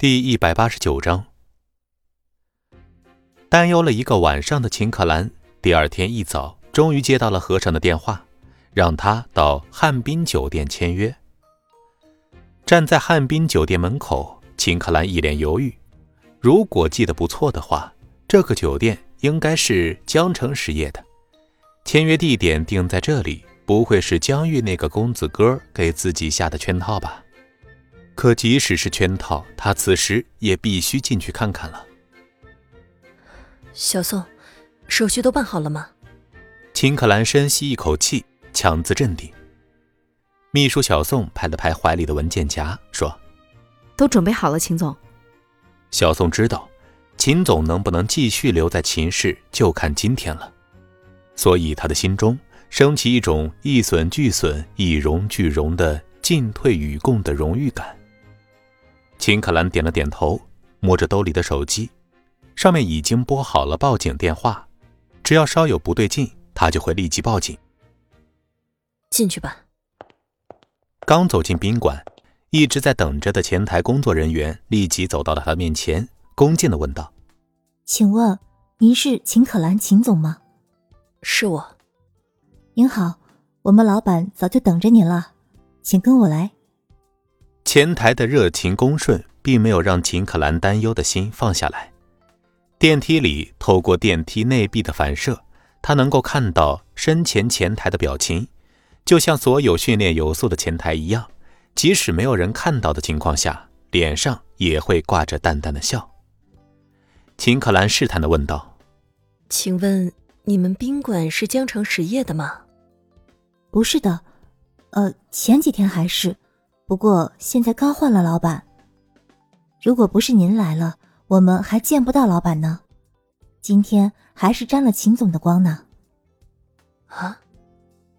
第一百八十九章，担忧了一个晚上的秦可兰，第二天一早终于接到了和尚的电话，让他到汉滨酒店签约。站在汉滨酒店门口，秦可兰一脸犹豫。如果记得不错的话，这个酒店应该是江城实业的，签约地点定在这里，不会是江玉那个公子哥给自己下的圈套吧？可即使是圈套，他此时也必须进去看看了。小宋，手续都办好了吗？秦可兰深吸一口气，强自镇定。秘书小宋拍了拍怀里的文件夹，说：“都准备好了，秦总。”小宋知道，秦总能不能继续留在秦氏，就看今天了。所以他的心中升起一种一损俱损、一荣俱荣的进退与共的荣誉感。秦可兰点了点头，摸着兜里的手机，上面已经拨好了报警电话。只要稍有不对劲，他就会立即报警。进去吧。刚走进宾馆，一直在等着的前台工作人员立即走到了他面前，恭敬的问道：“请问您是秦可兰秦总吗？”“是我。”“您好，我们老板早就等着您了，请跟我来。”前台的热情恭顺，并没有让秦可兰担忧的心放下来。电梯里，透过电梯内壁的反射，他能够看到身前前台的表情，就像所有训练有素的前台一样，即使没有人看到的情况下，脸上也会挂着淡淡的笑。秦可兰试探的问道：“请问你们宾馆是江城实业的吗？”“不是的，呃，前几天还是。”不过现在刚换了老板，如果不是您来了，我们还见不到老板呢。今天还是沾了秦总的光呢。啊！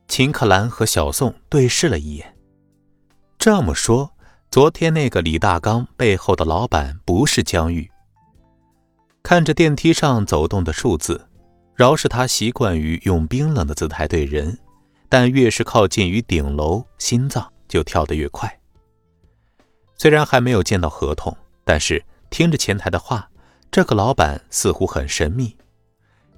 秦可兰和小宋对视了一眼。这么说，昨天那个李大刚背后的老板不是江玉。看着电梯上走动的数字，饶是他习惯于用冰冷的姿态对人，但越是靠近于顶楼，心脏就跳得越快。虽然还没有见到合同，但是听着前台的话，这个老板似乎很神秘。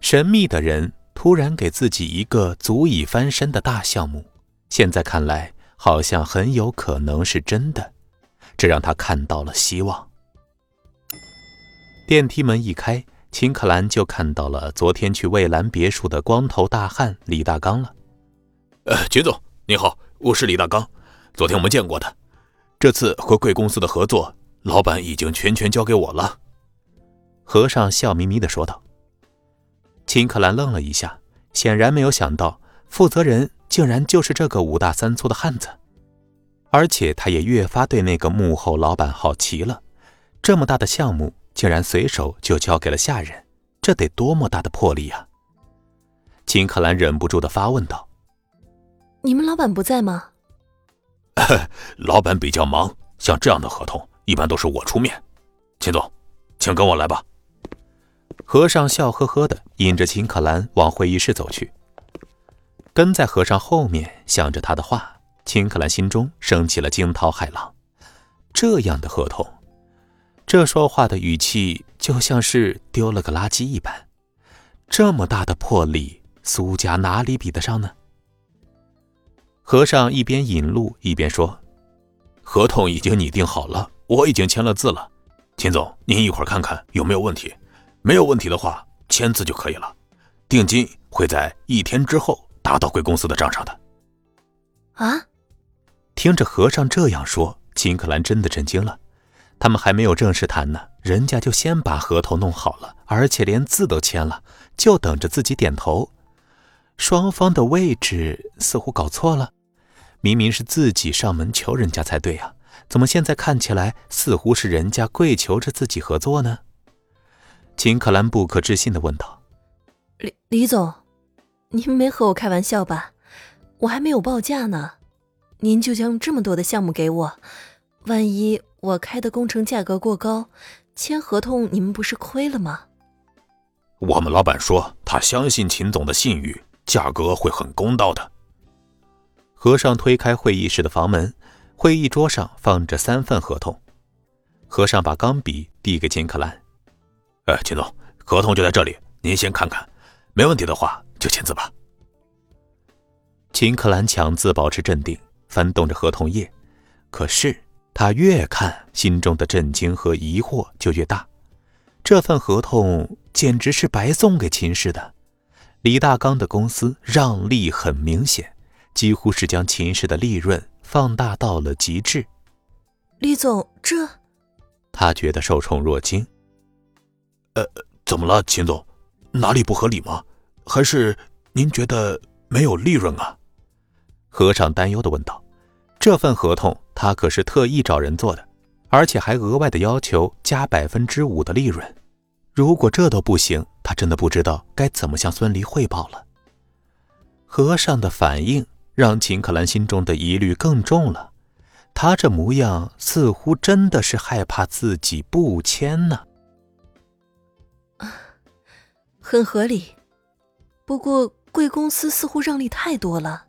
神秘的人突然给自己一个足以翻身的大项目，现在看来好像很有可能是真的，这让他看到了希望。电梯门一开，秦可兰就看到了昨天去蔚蓝别墅的光头大汉李大刚了。呃，秦总你好，我是李大刚，昨天我们见过的。这次和贵公司的合作，老板已经全权交给我了。”和尚笑眯眯的说道。秦可兰愣了一下，显然没有想到负责人竟然就是这个五大三粗的汉子，而且他也越发对那个幕后老板好奇了。这么大的项目，竟然随手就交给了下人，这得多么大的魄力啊！秦可兰忍不住的发问道：“你们老板不在吗？” 老板比较忙，像这样的合同一般都是我出面。秦总，请跟我来吧。和尚笑呵呵的引着秦可兰往会议室走去，跟在和尚后面想着他的话，秦可兰心中升起了惊涛骇浪。这样的合同，这说话的语气就像是丢了个垃圾一般。这么大的魄力，苏家哪里比得上呢？和尚一边引路一边说：“合同已经拟定好了，我已经签了字了。秦总，您一会儿看看有没有问题，没有问题的话，签字就可以了。定金会在一天之后打到贵公司的账上的。”啊！听着和尚这样说，秦可兰真的震惊了。他们还没有正式谈呢，人家就先把合同弄好了，而且连字都签了，就等着自己点头。双方的位置似乎搞错了，明明是自己上门求人家才对啊，怎么现在看起来似乎是人家跪求着自己合作呢？秦可兰不可置信的问道：“李李总，您没和我开玩笑吧？我还没有报价呢，您就将这么多的项目给我，万一我开的工程价格过高，签合同你们不是亏了吗？”我们老板说他相信秦总的信誉。价格会很公道的。和尚推开会议室的房门，会议桌上放着三份合同。和尚把钢笔递给秦可兰：“哎，秦总，合同就在这里，您先看看，没问题的话就签字吧。”秦可兰强自保持镇定，翻动着合同页，可是他越看，心中的震惊和疑惑就越大。这份合同简直是白送给秦氏的。李大刚的公司让利很明显，几乎是将秦氏的利润放大到了极致。李总，这……他觉得受宠若惊。呃，怎么了，秦总？哪里不合理吗？还是您觉得没有利润啊？和尚担忧的问道：“这份合同他可是特意找人做的，而且还额外的要求加百分之五的利润。如果这都不行，他真的不知道该怎么向孙离汇报了。”和尚的反应让秦可兰心中的疑虑更重了，他这模样似乎真的是害怕自己不签呢。很合理，不过贵公司似乎让利太多了。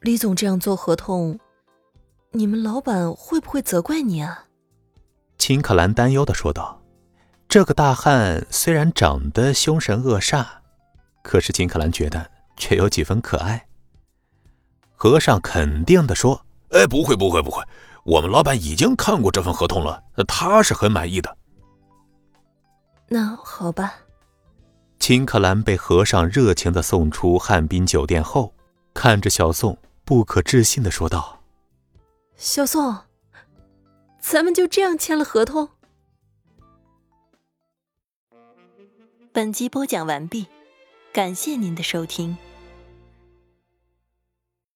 李总这样做合同，你们老板会不会责怪你啊？秦可兰担忧的说道：“这个大汉虽然长得凶神恶煞，可是秦可兰觉得却有几分可爱。”和尚肯定的说：“哎，不会，不会，不会，我们老板已经看过这份合同了，他是很满意的。”那好吧。秦可兰被和尚热情的送出汉滨酒店后，看着小宋。不可置信的说道：“小宋，咱们就这样签了合同。”本集播讲完毕，感谢您的收听。